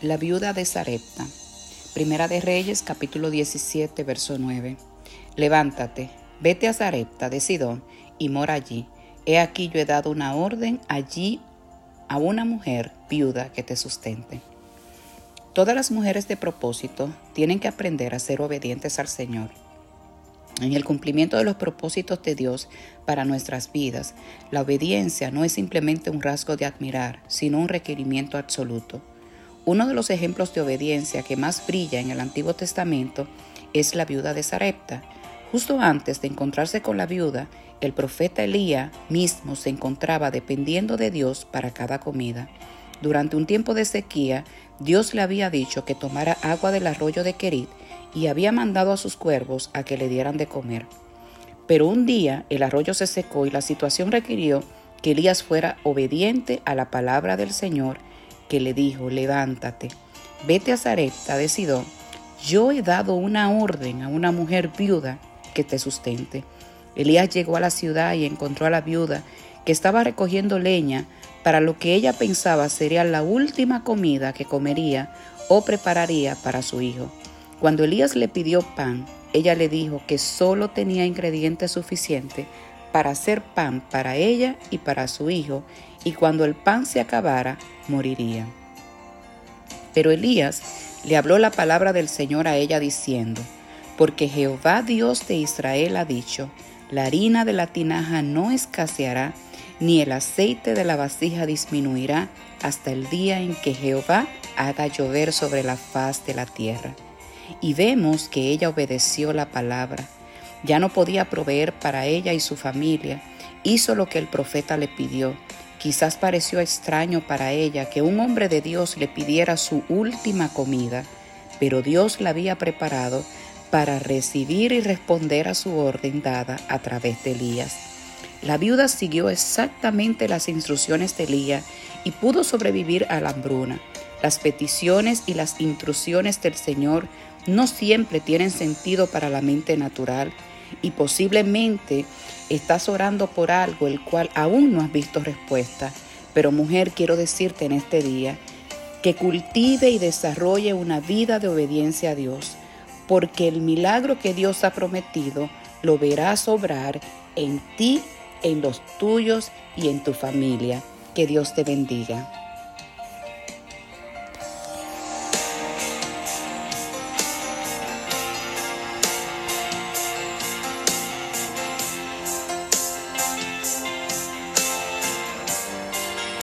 La viuda de Sarepta. Primera de Reyes, capítulo 17, verso 9. Levántate, vete a Sarepta de Sidón y mora allí. He aquí yo he dado una orden allí a una mujer viuda que te sustente. Todas las mujeres de propósito tienen que aprender a ser obedientes al Señor. En el cumplimiento de los propósitos de Dios para nuestras vidas, la obediencia no es simplemente un rasgo de admirar, sino un requerimiento absoluto. Uno de los ejemplos de obediencia que más brilla en el Antiguo Testamento es la viuda de Sarepta. Justo antes de encontrarse con la viuda, el profeta Elías mismo se encontraba dependiendo de Dios para cada comida. Durante un tiempo de sequía, Dios le había dicho que tomara agua del arroyo de Kerit y había mandado a sus cuervos a que le dieran de comer. Pero un día el arroyo se secó y la situación requirió que Elías fuera obediente a la palabra del Señor que le dijo, levántate, vete a Zarepta de yo he dado una orden a una mujer viuda que te sustente. Elías llegó a la ciudad y encontró a la viuda que estaba recogiendo leña para lo que ella pensaba sería la última comida que comería o prepararía para su hijo. Cuando Elías le pidió pan, ella le dijo que solo tenía ingredientes suficientes para hacer pan para ella y para su hijo, y cuando el pan se acabara, moriría. Pero Elías le habló la palabra del Señor a ella diciendo, porque Jehová Dios de Israel ha dicho, la harina de la tinaja no escaseará, ni el aceite de la vasija disminuirá hasta el día en que Jehová haga llover sobre la faz de la tierra. Y vemos que ella obedeció la palabra. Ya no podía proveer para ella y su familia. Hizo lo que el profeta le pidió Quizás pareció extraño para ella que un hombre de Dios le pidiera su última comida, pero Dios la había preparado para recibir y responder a su orden dada a través de Elías. La viuda siguió exactamente las instrucciones de Elías y pudo sobrevivir a la hambruna. Las peticiones y las intrusiones del Señor no siempre tienen sentido para la mente natural y posiblemente estás orando por algo el cual aún no has visto respuesta. Pero mujer, quiero decirte en este día que cultive y desarrolle una vida de obediencia a Dios, porque el milagro que Dios ha prometido lo verás obrar en ti, en los tuyos y en tu familia. Que Dios te bendiga.